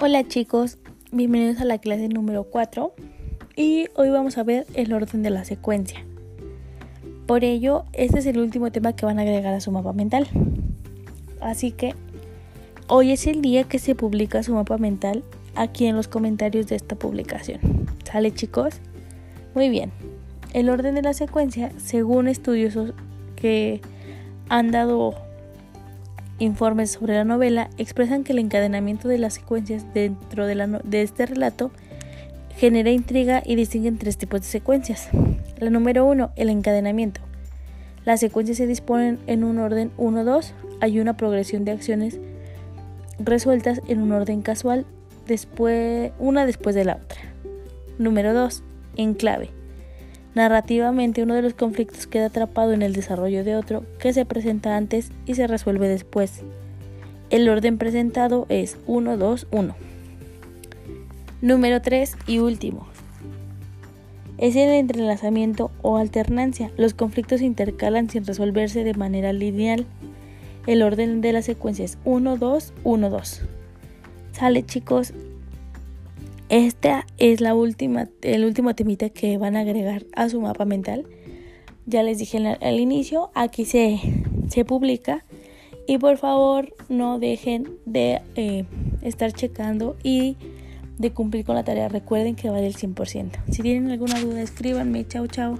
Hola chicos, bienvenidos a la clase número 4 y hoy vamos a ver el orden de la secuencia. Por ello, este es el último tema que van a agregar a su mapa mental. Así que hoy es el día que se publica su mapa mental aquí en los comentarios de esta publicación. ¿Sale chicos? Muy bien. El orden de la secuencia, según estudiosos que han dado informes sobre la novela expresan que el encadenamiento de las secuencias dentro de, este relato genera intriga y distinguen tres tipos de secuencias. La número uno, el encadenamiento. Las secuencias se disponen en un orden 1-2, hay una progresión de acciones resueltas en un orden casual, después, una después de la otra. Número 2, enclave. Narrativamente uno de los conflictos queda atrapado en el desarrollo de otro que se presenta antes y se resuelve después. El orden presentado es 1, 2, 1. Número 3 y último. Es el entrelazamiento o alternancia. Los conflictos se intercalan sin resolverse de manera lineal. El orden de la secuencia es 1, 2, 1, 2. Sale chicos, esta es la última, el último temita que van a agregar a su mapa mental. Ya les dije al, inicio, aquí se, se, publica. Y por favor no dejen de eh, estar checando y de cumplir con la tarea. Recuerden que vale el 100%. Si tienen alguna duda, escríbanme. Chao, chao.